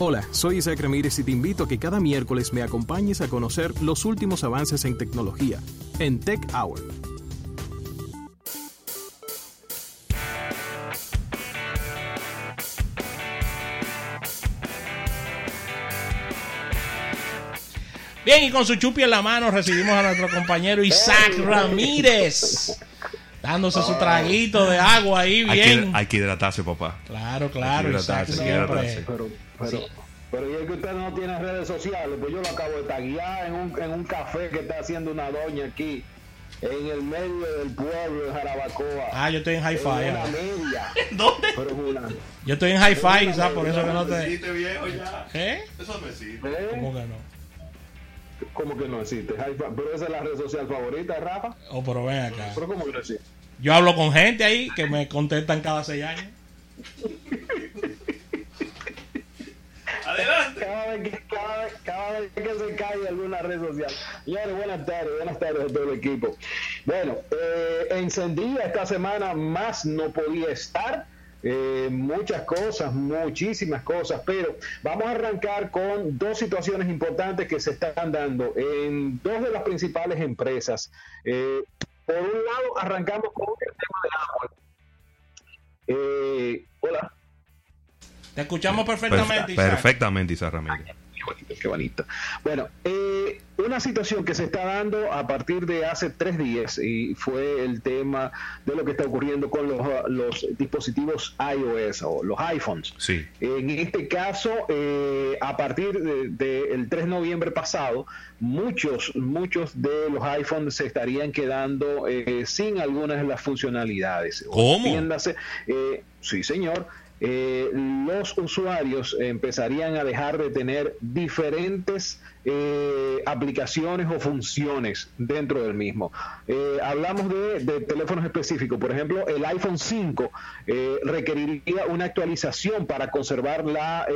Hola, soy Isaac Ramírez y te invito a que cada miércoles me acompañes a conocer los últimos avances en tecnología en Tech Hour. Bien, y con su chupi en la mano recibimos a nuestro compañero Isaac Ramírez. Dándose su traguito de agua ahí Hay bien. que, hay que hidratarse, papá. Claro, claro, Hay que Isaac hidratarse, hay que hidratarse. Pero, pero, pero y es que usted no tiene redes sociales, pues yo lo acabo de taguear en un, en un café que está haciendo una doña aquí, en el medio del pueblo de Jarabacoa. Ah, yo estoy en hi-fi. media. ¿Dónde? Pero es una. Yo estoy en hi-fi, por eso que no te. viejo ya. ¿Eh? Eso me sirve. ¿Eh? ¿Cómo que no? ¿Cómo que no existe? Pero esa es la red social favorita de Rafa. Oh, pero ven acá. Pero ¿cómo que no existe? Yo hablo con gente ahí que me contestan cada seis años. Cada vez, que, cada, vez, que se cae alguna red social. Señores, buenas tardes, buenas tardes a todo el equipo. Bueno, eh, encendida esta semana, más no podía estar. Eh, muchas cosas, muchísimas cosas, pero vamos a arrancar con dos situaciones importantes que se están dando en dos de las principales empresas. Eh, por un lado, arrancamos con el tema de Apple. Eh, hola. Te escuchamos perfectamente, Isaac. Perfectamente, Isaac Ramírez. Qué bonito, qué bonito. Bueno, eh, una situación que se está dando a partir de hace tres días y fue el tema de lo que está ocurriendo con los, los dispositivos iOS o los iPhones. Sí. En este caso, eh, a partir del de, el 3 de noviembre pasado, muchos, muchos de los iPhones se estarían quedando eh, sin algunas de las funcionalidades. ¿Cómo? Entiéndase, eh, sí, señor. Eh, los usuarios empezarían a dejar de tener diferentes eh, aplicaciones o funciones dentro del mismo. Eh, hablamos de, teléfonos específicos, por ejemplo, el iPhone 5 eh, requeriría una actualización para conservar la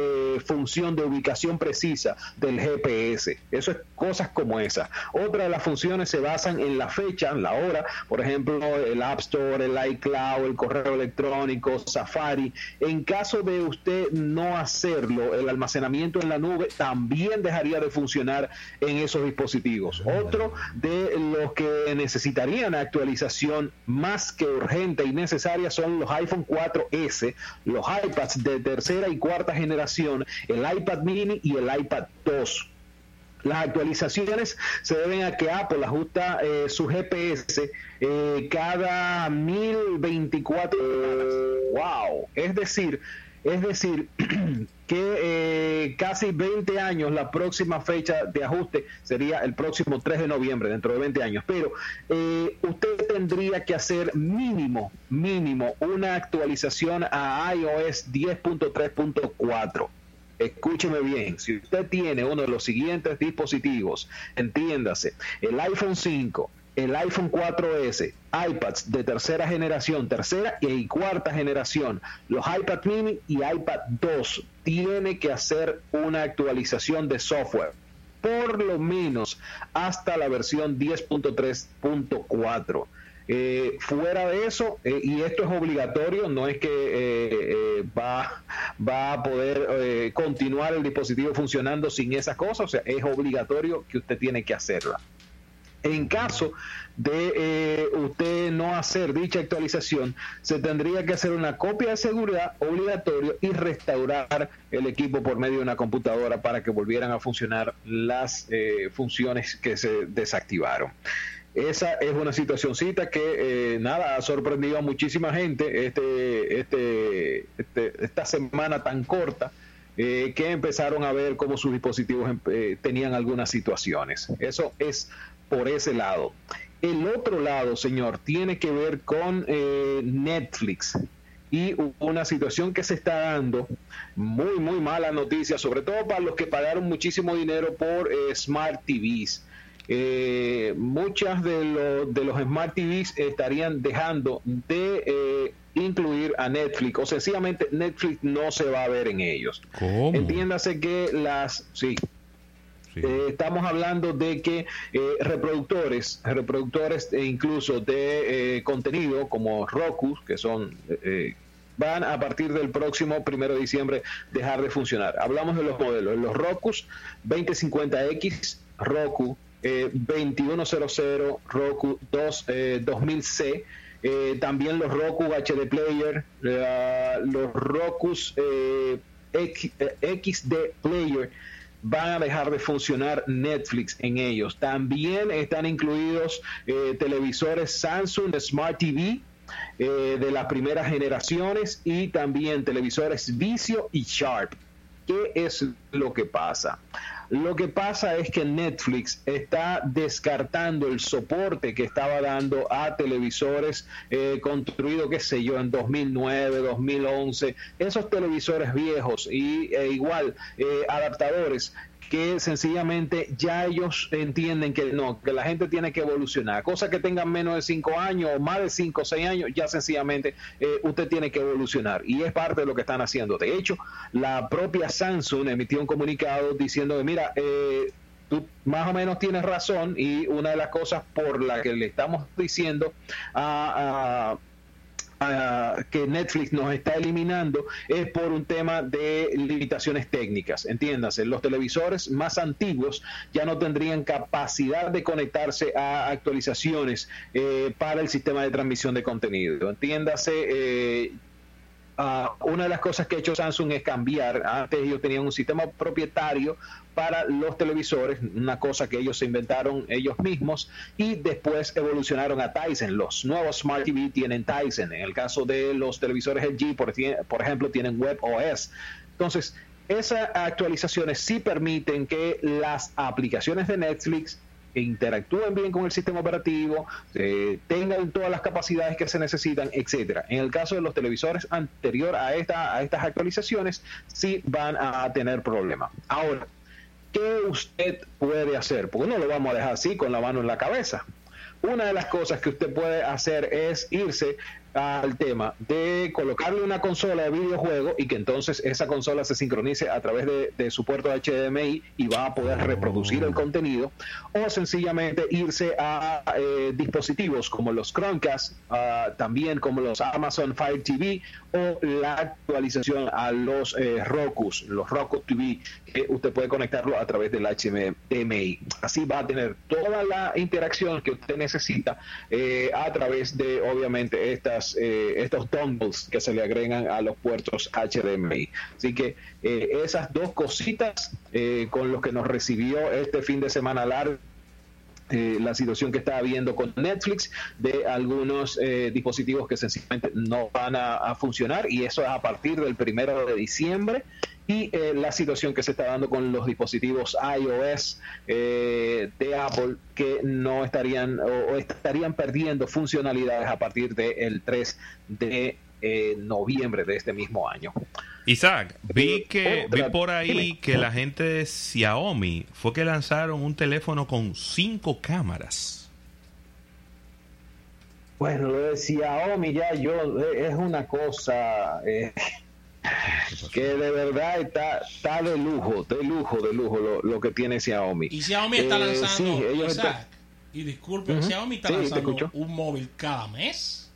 función de ubicación precisa del GPS. Eso es cosas como esa. Otra de las funciones se basan en la fecha, la hora, por ejemplo, el App Store, el iCloud, el correo electrónico, Safari. En caso de usted no hacerlo, el almacenamiento en la nube también dejaría de funcionar en esos dispositivos. Otro de los que necesitarían actualización más que urgente y necesaria son los iPhone 4S, los iPads de tercera y cuarta generación, el iPad mini y el iPad 2. Las actualizaciones se deben a que Apple ajusta eh, su GPS eh, cada 1024 semanas. ¡Wow! Es decir, es decir, que eh, casi 20 años, la próxima fecha de ajuste sería el próximo 3 de noviembre, dentro de 20 años. Pero eh, usted tendría que hacer mínimo, mínimo, una actualización a iOS 10.3.4. Escúcheme bien, si usted tiene uno de los siguientes dispositivos, entiéndase, el iPhone 5, el iPhone 4S, iPads de tercera generación, tercera y cuarta generación, los iPad mini y iPad 2, tiene que hacer una actualización de software, por lo menos hasta la versión 10.3.4. Eh, fuera de eso, eh, y esto es obligatorio, no es que eh, va, va a poder continuar el dispositivo funcionando sin esas cosas, o sea, es obligatorio que usted tiene que hacerla. En caso de eh, usted no hacer dicha actualización, se tendría que hacer una copia de seguridad obligatorio y restaurar el equipo por medio de una computadora para que volvieran a funcionar las eh, funciones que se desactivaron. Esa es una situacióncita que eh, nada ha sorprendido a muchísima gente este, este, este esta semana tan corta. Que empezaron a ver cómo sus dispositivos eh, tenían algunas situaciones. Eso es por ese lado. El otro lado, señor, tiene que ver con eh, Netflix y una situación que se está dando, muy, muy mala noticia, sobre todo para los que pagaron muchísimo dinero por eh, Smart TVs. Eh, muchas de, lo, de, los Smart TVs estarían dejando de eh, incluir a Netflix o sencillamente Netflix no se va a ver en ellos. ¿Cómo? Entiéndase que las... Sí, Sí. Eh, estamos hablando de que eh, reproductores, reproductores e incluso de eh, contenido como Roku, que son van a partir del próximo primero de diciembre dejar de funcionar. Hablamos de los modelos, los Roku 2050X, Roku eh, 2100, Roku 2, 2000C, eh, también los Roku HD Player, los Roku eh, XD Player van a dejar de funcionar Netflix en ellos. También están incluidos eh, televisores Samsung Smart TV eh, de las primeras generaciones y también televisores Vicio y Sharp. ¿Qué es lo que pasa? Lo que pasa es que Netflix está descartando el soporte que estaba dando a televisores eh, construidos, qué sé yo, en 2009, 2011, esos televisores viejos y e igual eh, adaptadores que sencillamente ya ellos entienden que no, que la gente tiene que evolucionar. Cosas que tengan menos de 5 años o más de 5 o 6 años, ya sencillamente eh, usted tiene que evolucionar. Y es parte de lo que están haciendo. De hecho, la propia Samsung emitió un comunicado diciendo mira, eh, tú más o menos tienes razón y una de las cosas por la que le estamos diciendo a que Netflix nos está eliminando es por un tema de limitaciones técnicas. Entiéndase, los televisores más antiguos ya no tendrían capacidad de conectarse a actualizaciones eh, para el sistema de transmisión de contenido. Entiéndase, eh, Ah, una de las cosas que ha hecho Samsung es cambiar. Antes ellos tenían un sistema propietario para los televisores, una cosa que ellos se inventaron ellos mismos y después evolucionaron a Tyson. Los nuevos Smart TV tienen Tyson. En el caso de los televisores LG, por, por ejemplo, tienen WebOS. Entonces, esas actualizaciones sí permiten que las aplicaciones de Netflix interactúen bien con el sistema operativo, eh, tengan todas las capacidades que se necesitan, etcétera. En el caso de los televisores anterior a, a estas actualizaciones, sí van a tener problemas. Ahora, ¿qué usted puede hacer? Porque no lo vamos a dejar así con la mano en la cabeza. Una de las cosas que usted puede hacer es irse al tema de colocarle una consola de videojuego y que entonces esa consola se sincronice a través de, su puerto HDMI y va a poder reproducir el contenido o sencillamente irse a eh, dispositivos como los Chromecast, ah, también como los Amazon Fire TV o la actualización a los eh, Rokus, los Roku TV, que usted puede conectarlo a través del HDMI. Así va a tener toda la interacción que usted necesita eh, a través de obviamente estas eh, estos dongles que se le agregan a los puertos HDMI. Así que eh, esas dos cositas eh, con los que nos recibió este fin de semana largo la situación que está habiendo con Netflix de algunos dispositivos que sencillamente no van a, funcionar y eso es a partir del primero de diciembre y eh, la situación que se está dando con los dispositivos iOS eh, de Apple que no estarían o, estarían perdiendo funcionalidades a partir del 3 de eh, noviembre de este mismo año. Isaac, vi que vi por ahí que la gente de Xiaomi fue que lanzaron un teléfono con cinco cámaras. Bueno, lo de Xiaomi ya yo es una cosa que de verdad está, está de lujo, de lujo, de lujo lo, que tiene Xiaomi. Y Xiaomi está eh, lanzando, y disculpe, Xiaomi está lanzando un móvil cada mes.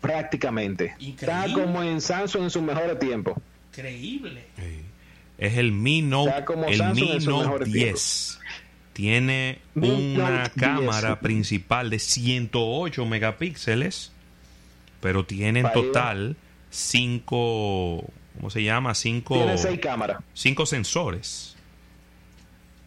Prácticamente. Está como en Samsung en su mejor tiempo. Increíble. Es el Mi Note, el Mi Note 10. Tiene una cámara principal de 108 megapíxeles, pero tiene en total cinco, ¿cómo se llama? Cinco... Tiene seis cámaras. Cinco sensores.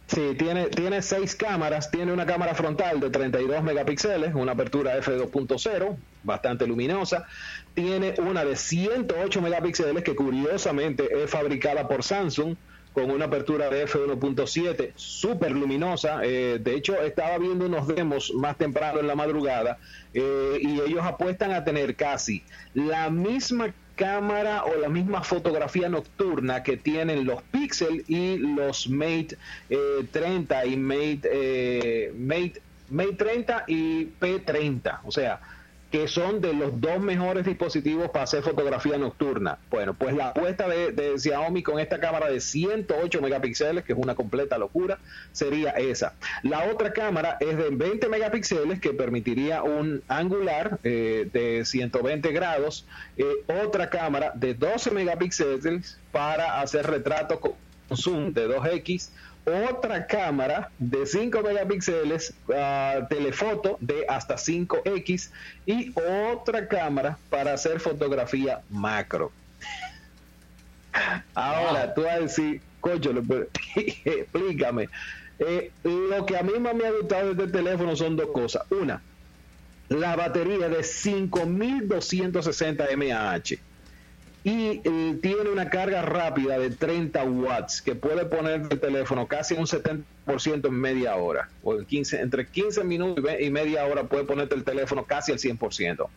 Sí, tiene, tiene seis cámaras, tiene una cámara frontal de 32 megapíxeles, una apertura f2.0, bastante luminosa, tiene una de 108 megapíxeles que curiosamente es fabricada por Samsung, con una apertura de f1.7 súper luminosa. Eh, de hecho, estaba viendo unos demos más temprano en la madrugada eh, y ellos apuestan a tener casi la misma cámara o la misma fotografía nocturna que tienen los Pixel y los Mate 30 eh, y Mate, Mate, Mate 30 y P30. O sea, que son de los dos mejores dispositivos para hacer fotografía nocturna. Bueno, pues la apuesta de, Xiaomi con esta cámara de 108 megapíxeles, que es una completa locura, sería esa. La otra cámara es de 20 megapíxeles, que permitiría un angular eh, de 120 grados. Eh, otra cámara de 12 megapíxeles para hacer retratos con zoom de 2x otra cámara de 5 megapíxeles, uh, telefoto de hasta 5X y otra cámara para hacer fotografía macro. Ahora, tú vas a decir, coño, explícame. Eh, lo que a mí más me ha gustado de este teléfono son dos cosas. Una, la batería de 5260 mAh y eh, tiene una carga rápida de 30 watts que puede poner el teléfono casi un 70% en media hora o en 15, entre 15 minutos y media hora puede ponerte el teléfono casi al 100%.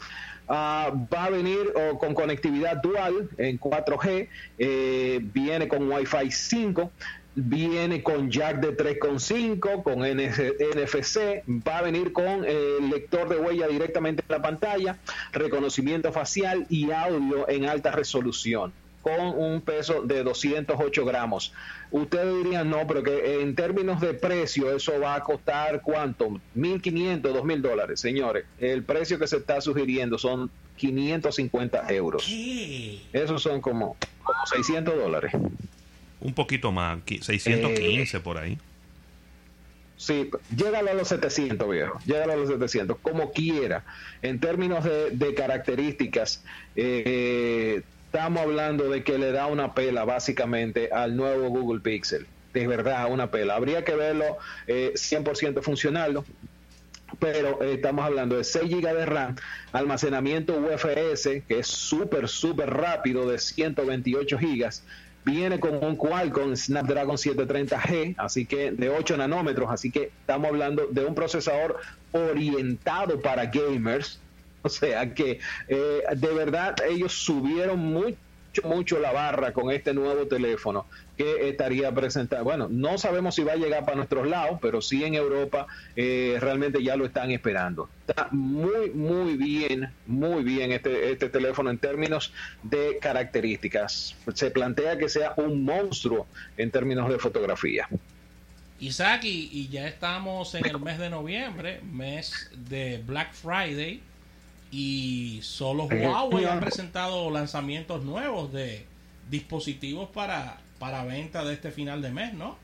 Ah, va a venir con conectividad dual en 4G, eh, viene con Wi-Fi 5, viene con jack de 3.5, con NFC, va a venir con el lector de huella directamente en la pantalla, reconocimiento facial y audio en alta resolución con un peso de 208 gramos. Ustedes dirían, no, pero que en términos de precio eso va a costar cuánto? 1.500, 2.000 dólares. Señores, el precio que se está sugiriendo son 550 euros. Esos son como, como 600 dólares. Un poquito más, 615 por ahí. Sí, llégalo a los 700, viejo. Llegalo a los 700, como quiera. En términos de, características, eh, estamos hablando de que le da una pela básicamente al nuevo Google Pixel. De verdad, una pela. Habría que verlo 100% eh, funcional, pero eh, estamos hablando de 6 GB de RAM, almacenamiento UFS, que es súper, súper rápido, de 128 GB Viene con un Qualcomm Snapdragon 730G, así que de 8 nanómetros, así que estamos hablando de un procesador orientado para gamers. O sea que eh, de verdad ellos subieron mucho mucho la barra con este nuevo teléfono que estaría presentado. Bueno, no sabemos si va a llegar para nuestros lados, pero sí en Europa eh, realmente ya lo están esperando. Está muy, muy bien, muy bien este, este teléfono en términos de características. Se plantea que sea un monstruo en términos de fotografía. Isaac, y ya estamos en el mes de noviembre, mes de Black Friday y solo Huawei ha presentado lanzamientos nuevos de dispositivos para, para venta de este final de mes, ¿no?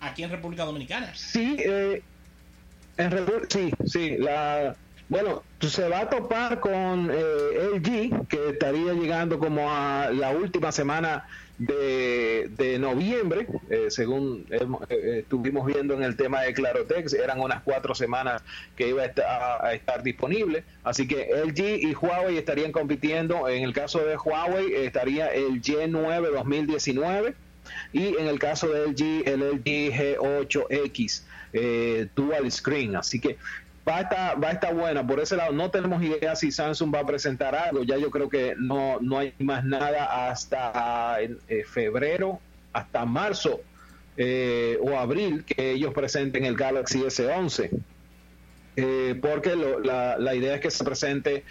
Aquí en República Dominicana. Sí, eh, en sí, sí. La, bueno, se va a topar con eh, LG, que estaría llegando como a la última semana de, noviembre, eh, según eh, estuvimos viendo en el tema de Clarotex, eran unas cuatro semanas que iba a estar, disponible. Así que LG y Huawei estarían compitiendo. En el caso de Huawei estaría el G9 2019 y en el caso de LG el LG G8X eh, Dual Screen. Así que va a estar, va a estar buena. Por ese lado, no tenemos idea si Samsung va a presentar algo. Ya yo creo que no, no hay más nada hasta en, eh, febrero, hasta marzo eh, o abril que ellos presenten el Galaxy S11. Eh, porque la, idea es que se presente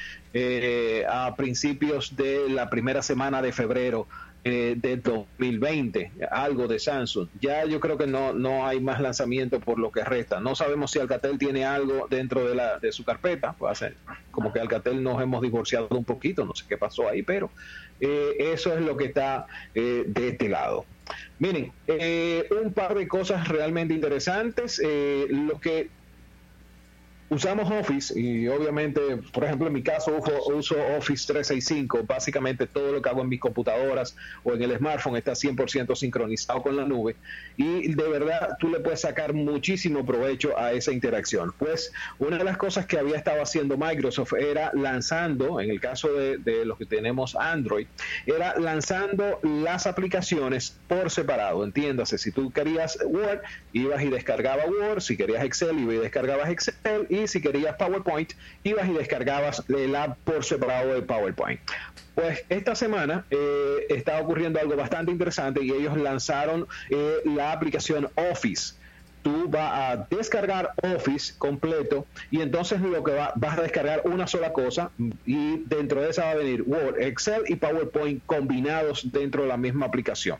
a principios de la primera semana de febrero eh, de 2020, algo de Samsung. Ya yo creo que no, no hay más lanzamiento por lo que resta. No sabemos si Alcatel tiene algo dentro de, la, de su carpeta. Puede ser como que Alcatel nos hemos divorciado un poquito, no sé qué pasó ahí, pero eh, eso es lo que está eh, de este lado. Miren, un par de cosas realmente interesantes. lo que usamos Office y obviamente, por ejemplo, en mi caso uso, Office 365, básicamente todo lo que hago en mis computadoras o en el smartphone está 100% sincronizado con la nube y de verdad tú le puedes sacar muchísimo provecho a esa interacción. Pues una de las cosas que había estado haciendo Microsoft era lanzando, en el caso de, de los que tenemos Android, era lanzando las aplicaciones por separado, entiéndase, si tú querías Word, ibas y descargabas Word, si querías Excel, ibas y descargabas Excel y si querías PowerPoint, ibas y descargabas el app por separado de PowerPoint. Pues esta semana eh, está ocurriendo algo bastante interesante y ellos lanzaron eh, la aplicación Office tú vas a descargar Office completo y entonces lo que va, vas a descargar una sola cosa y dentro de esa va a venir Word, Excel y PowerPoint combinados dentro de la misma aplicación.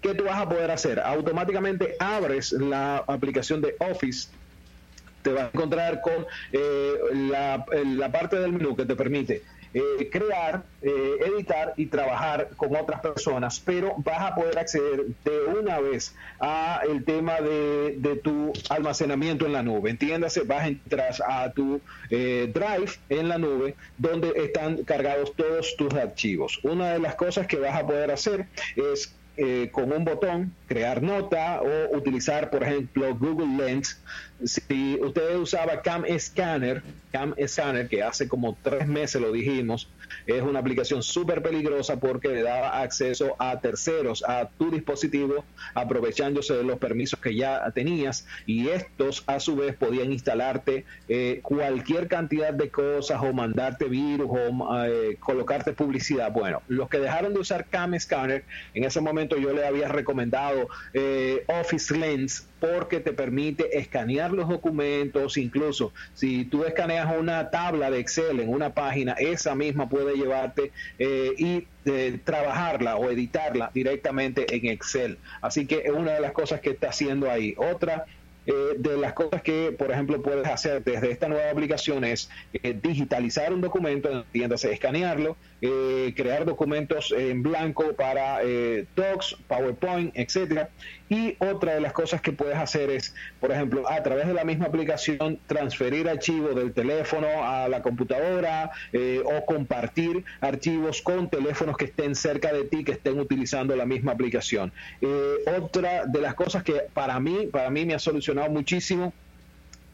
¿Qué tú vas a poder hacer? Automáticamente abres la aplicación de Office te vas a encontrar con eh, la, parte del menú que te permite eh, crear, eh, editar y trabajar con otras personas, pero vas a poder acceder de una vez a el tema de, de tu almacenamiento en la nube. Entiéndase, vas a entrar a tu Drive en la nube donde están cargados todos tus archivos. Una de las cosas que vas a poder hacer es eh, con un botón, crear nota o utilizar, por ejemplo, Google Lens. Si usted usaba Cam Scanner, Cam Scanner, que hace como tres meses lo dijimos, es una aplicación súper peligrosa porque le daba acceso a terceros a tu dispositivo, aprovechándose de los permisos que ya tenías y estos a su vez podían instalarte eh, cualquier cantidad de cosas o mandarte virus o eh, colocarte publicidad. Bueno, los que dejaron de usar Cam Scanner, en ese momento yo le había recomendado eh, Office Lens porque te permite escanear los documentos, incluso si tú escaneas una tabla de Excel en una página, esa misma puede llevarte eh, y eh, trabajarla o editarla directamente en Excel. Así que es una de las cosas que está haciendo ahí. Otra eh, de las cosas que, por ejemplo, puedes hacer desde esta nueva aplicación es digitalizar un documento, entiéndase, escanearlo, crear documentos en blanco para Docs, PowerPoint, etcétera, y otra de las cosas que puedes hacer es, por ejemplo, a través de la misma aplicación, transferir archivos del teléfono a la computadora eh, o compartir archivos con teléfonos que estén cerca de ti, que estén utilizando la misma aplicación. Eh, otra de las cosas que para mí, para mí me ha solucionado muchísimo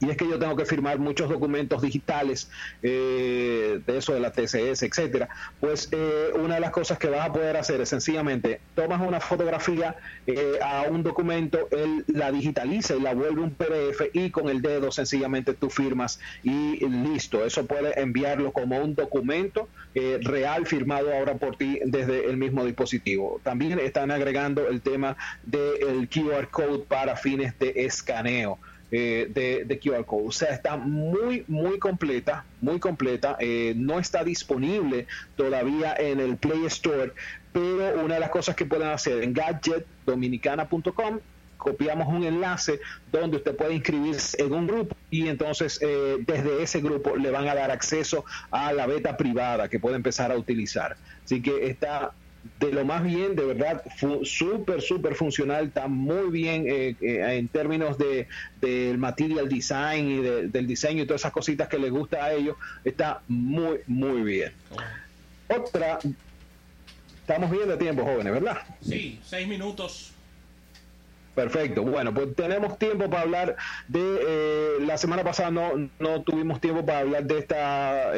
y es que yo tengo que firmar muchos documentos digitales eh, de eso de la TCS, etcétera, pues eh, una de las cosas que vas a poder hacer es sencillamente tomas una fotografía eh, a un documento, él la digitaliza y la vuelve un PDF y con el dedo sencillamente tú firmas y listo. Eso puede enviarlo como un documento real firmado ahora por ti desde el mismo dispositivo. También están agregando el tema del QR code para fines de escaneo. Eh, de, de, QR Code. O sea, está muy, muy completa, muy completa. Eh, no está disponible todavía en el Play Store, pero una de las cosas que pueden hacer en gadgetdominicana.com copiamos un enlace donde usted puede inscribirse en un grupo y entonces eh, desde ese grupo le van a dar acceso a la beta privada que puede empezar a utilizar. Así que está de lo más bien, de verdad, súper, súper funcional, está muy bien eh, eh, en términos de del material design y del diseño y todas esas cositas que les gusta a ellos, está muy, muy bien. Otra, estamos bien de tiempo, jóvenes, ¿verdad? Sí, seis minutos. Perfecto. Bueno, pues tenemos tiempo para hablar de eh, la semana pasada no, no tuvimos tiempo para hablar de esta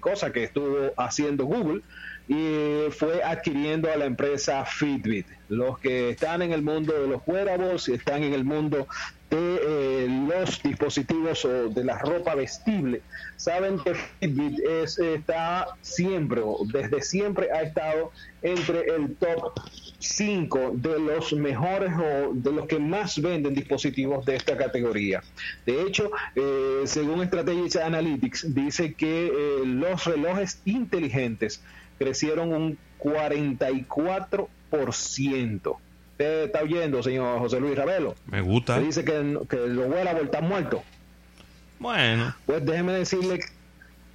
cosa que estuvo haciendo Google y fue adquiriendo a la empresa Fitbit. Los que están en el mundo de los wearables están en el mundo de eh, los dispositivos o de la ropa vestible, saben que Fitbit es, está siempre, o desde siempre ha estado entre el top 5 de los mejores o de los que más venden dispositivos de esta categoría. De hecho, eh, según Strategic Analytics, dice que eh, los relojes inteligentes crecieron un 44%. Usted está oyendo, señor José Luis Ravelo. Me gusta. dice que, que los wearables están muertos. Bueno. Pues déjeme decirle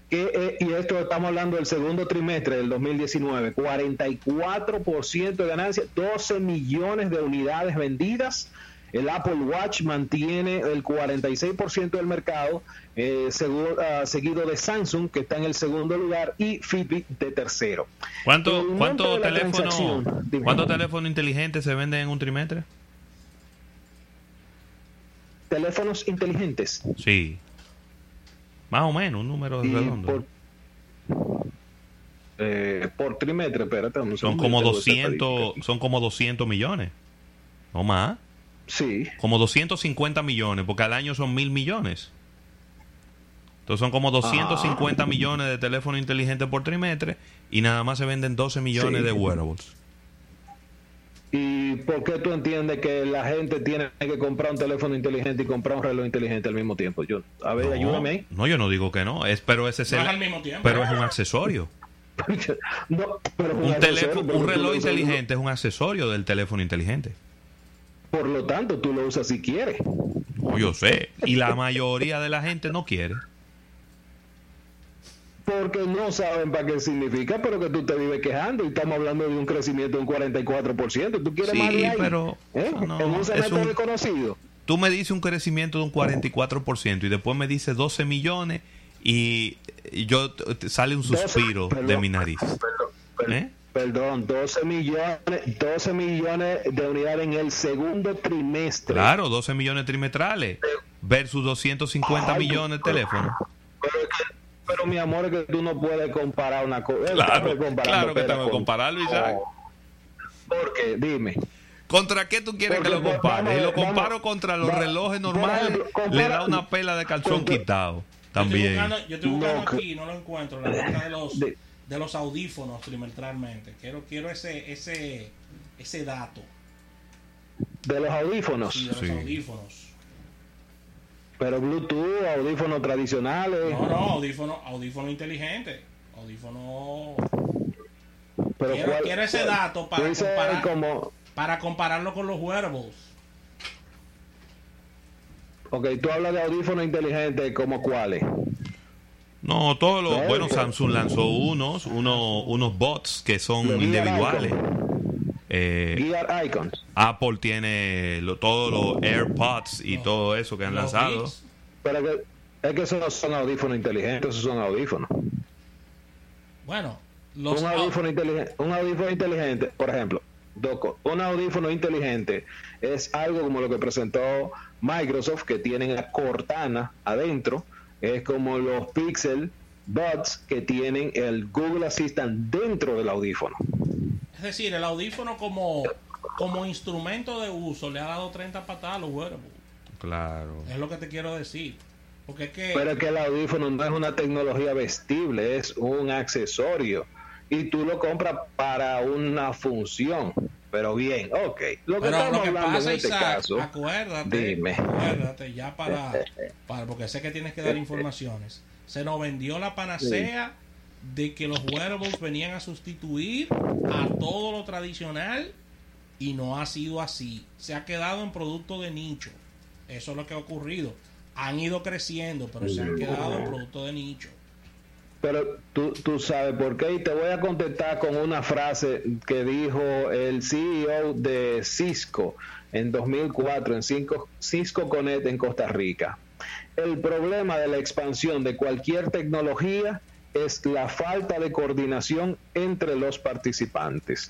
que, eh, y esto estamos hablando del segundo trimestre del 2019, 44% de ganancia, 12 millones de unidades vendidas el Apple Watch mantiene el 46% del mercado, eh, ah, seguido de Samsung, que está en el segundo lugar, y Fitbit de tercero. ¿Cuánto, cuánto teléfono, ¿Cuántos teléfonos inteligentes se venden en un trimestre? Teléfonos inteligentes. Sí. Más o menos, un número redondo. Eh, por, trimestre, espérate. son como 200, son como 200 millones. ¿No más? Sí. Como 250 millones, porque al año son mil millones. Entonces son como 250 ah. millones de teléfonos inteligentes por trimestre y nada más se venden 12 millones de wearables. ¿Y por qué tú entiendes que la gente tiene que comprar un teléfono inteligente y comprar un reloj inteligente al mismo tiempo? Yo, a ver, ayúdame ahí. No, yo no digo que no, es, pero ese es al mismo tiempo. Pero es un accesorio. un, teléfono, un reloj inteligente es un accesorio del teléfono inteligente. Por lo tanto, tú lo usas si quieres. yo sé. Y la mayoría de la gente no quiere porque no saben para qué significa, pero que tú te vives quejando y estamos hablando de un crecimiento de un 44%. ¿Tú quieres más de pero ¿Eh? no, en un semestre desconocido. Tú me dices un crecimiento de un 44% y después me dices 12 millones y yo sale un suspiro de mi nariz. Perdón, 12 ¿Eh? Millones, 12 millones de unidades en el segundo trimestre. Claro, 12 millones trimestrales versus 250 millones de teléfonos. Pero mi amor, es que tú no puedes comparar una cosa. Claro, claro que tengo que compararlo, Isaac. Porque, dime. ¿Contra qué tú quieres que lo compare? Si lo comparo contra los relojes normales, le da una pela de calzón quitado. También. Yo estoy buscando, aquí, no lo encuentro, la lista de los, de los audífonos trimestralmente. Quiero, quiero ese, ese, ese dato. ¿De los audífonos? Sí, de los audífonos. Pero Bluetooth, audífonos tradicionales. No, no, audífonos audífono inteligentes. Audífonos. Pero quiero, ese dato para, comparar, como... para compararlo con los wearables. Ok, tú hablas de audífonos inteligentes, ¿como cuáles? No, todos los. Bueno, Samsung lanzó unos, unos, unos bots que son individuales. Eh, Icons. Apple tiene todos los AirPods y todo eso que han lanzado. Pero que, es que esos no son audífonos inteligentes, esos son audífonos. Bueno, un, audífono inteligente, un audífono inteligente, por ejemplo, un audífono inteligente es algo como lo que presentó Microsoft, que tienen a Cortana adentro, es como los Pixel Buds que tienen el Google Assistant dentro del audífono. Es decir, el audífono como, como instrumento de uso le ha dado 30 patadas a los wearables. Claro. Es lo que te quiero decir. Porque es que... Pero es que el audífono no es una tecnología vestible, es un accesorio. Y tú lo compras para una función. Pero bien, ok. Lo que, Pero lo que pasa, en este caso, acuérdate, dime. acuérdate, ya para, para, porque sé que tienes que dar informaciones. Se nos vendió la panacea de que los wearables venían a sustituir a todo lo tradicional y no ha sido así. Se ha quedado en producto de nicho. Eso es lo que ha ocurrido. Han ido creciendo, pero se han quedado en producto de nicho. Pero tú, tú sabes por qué y te voy a contestar con una frase que dijo el CEO de Cisco en 2004 en Cisco, Cisco Connect en Costa Rica. El problema de la expansión de cualquier tecnología es la falta de coordinación entre los participantes.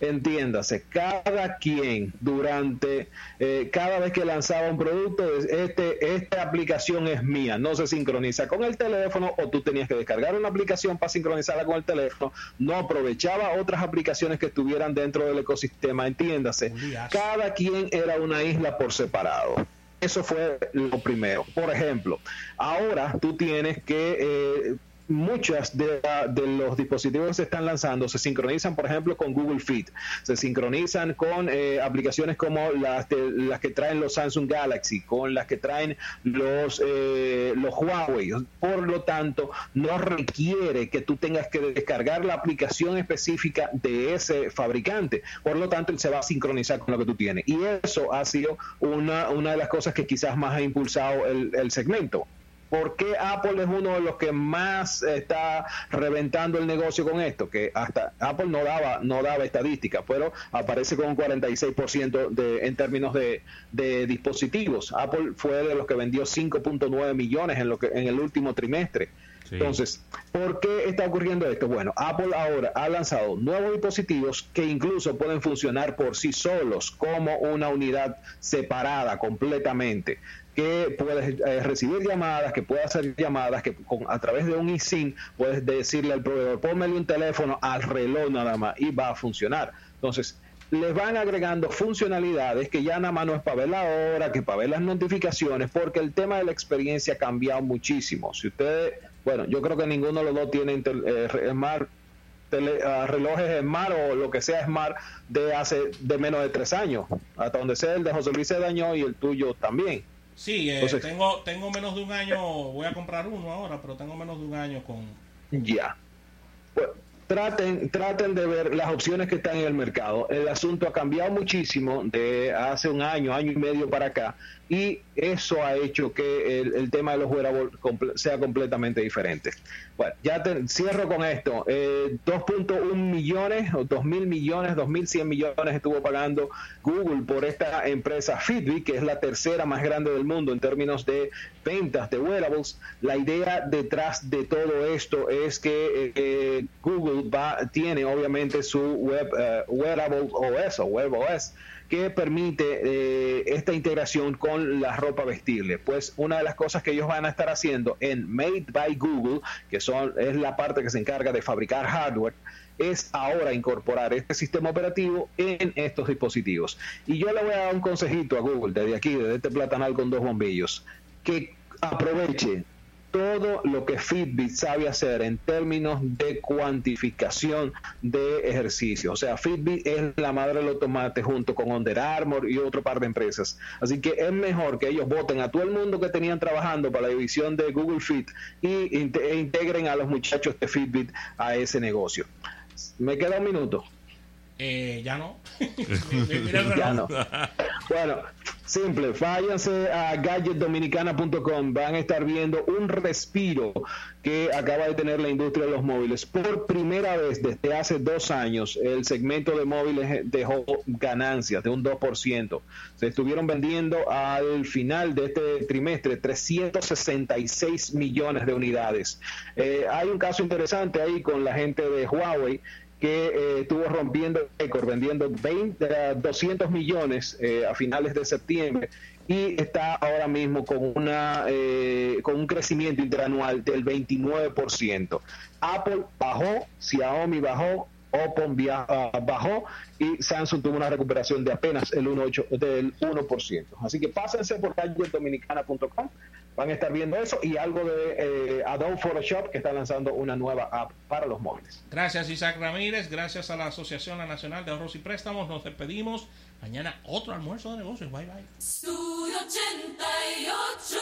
Entiéndase, cada quien durante, eh, cada vez que lanzaba un producto, este, esta aplicación es mía, no se sincroniza con el teléfono o tú tenías que descargar una aplicación para sincronizarla con el teléfono, no aprovechaba otras aplicaciones que estuvieran dentro del ecosistema, entiéndase, cada quien era una isla por separado. Eso fue lo primero. Por ejemplo, ahora tú tienes que eh, muchas de, los dispositivos que se están lanzando se sincronizan, por ejemplo, con Google Fit, se sincronizan con eh, aplicaciones como las, las que traen los Samsung Galaxy, con las que traen los, eh, los Huawei. Por lo tanto, no requiere que tú tengas que descargar la aplicación específica de ese fabricante. Por lo tanto, él se va a sincronizar con lo que tú tienes. Y eso ha sido una, una de las cosas que quizás más ha impulsado el, el segmento. ¿Por qué Apple es uno de los que más está reventando el negocio con esto? Que hasta Apple no daba no daba estadística, pero aparece con un 46% de, en términos de, dispositivos. Apple fue de los que vendió 5.9 millones en, lo que, en el último trimestre. Entonces, ¿por qué está ocurriendo esto? Bueno, Apple ahora ha lanzado nuevos dispositivos que incluso pueden funcionar por sí solos como una unidad separada completamente que puedes eh, recibir llamadas, que puedes hacer llamadas, que a través de un eSIM puedes decirle al proveedor, póngale un teléfono al reloj nada más y va a funcionar. Entonces, les van agregando funcionalidades que ya nada más no es para ver la hora, que para ver las notificaciones, porque el tema de la experiencia ha cambiado muchísimo. Si ustedes, bueno, yo creo que ninguno de los dos tiene eh, Smart relojes Smart o lo que sea Smart de hace de menos de tres años, hasta donde sea el de José Luis se dañó y el tuyo también. Sí, eh, tengo, tengo menos de un año, voy a comprar uno ahora, pero tengo menos de un año con... Ya. Traten, traten de ver las opciones que están en el mercado. El asunto ha cambiado muchísimo de hace un año, año y medio para acá, y eso ha hecho que el, tema de los wearables sea completamente diferente. Bueno, ya cierro con esto. 2.1 eh, millones o 2 mil millones, 2.100 millones estuvo pagando Google por esta empresa Fitbit, que es la tercera más grande del mundo en términos de ventas de wearables. La idea detrás de todo esto es que eh, Google va, tiene obviamente su web, uh, wearable OS o web OS que permite eh, esta integración con la ropa vestible. Pues una de las cosas que ellos van a estar haciendo en Made by Google, que son, es la parte que se encarga de fabricar hardware, es ahora incorporar este sistema operativo en estos dispositivos. Y yo le voy a dar un consejito a Google desde aquí, desde este platanal con dos bombillos, que aproveche todo lo que Fitbit sabe hacer en términos de cuantificación de ejercicio. O sea, Fitbit es la madre del tomate junto con Under Armour y otro par de empresas. Así que es mejor que ellos voten a todo el mundo que tenían trabajando para la división de Google Fit y e integren a los muchachos de Fitbit a ese negocio. Me queda un minuto. Eh, ya no. ya no. Bueno, simple, váyanse a gadgetdominicana.com, van a estar viendo un respiro que acaba de tener la industria de los móviles. Por primera vez desde hace dos años, el segmento de móviles dejó ganancias de un 2%. Se estuvieron vendiendo al final de este trimestre 366 millones de unidades. Eh, hay un caso interesante ahí con la gente de Huawei que eh, estuvo rompiendo récord, vendiendo 20, 200 millones eh, a finales de septiembre y está ahora mismo con una eh, con un crecimiento interanual del 29%. Apple bajó, Xiaomi bajó, Oppo bajó y Samsung tuvo una recuperación de apenas el 1.8 del 1%. Así que pásense por dominicana.com van a estar viendo eso y algo de eh, Adobe Photoshop que está lanzando una nueva app para los móviles. Gracias Isaac Ramírez, gracias a la Asociación Nacional de Ahorros y Préstamos, nos despedimos. Mañana otro almuerzo de negocios, bye bye. 88.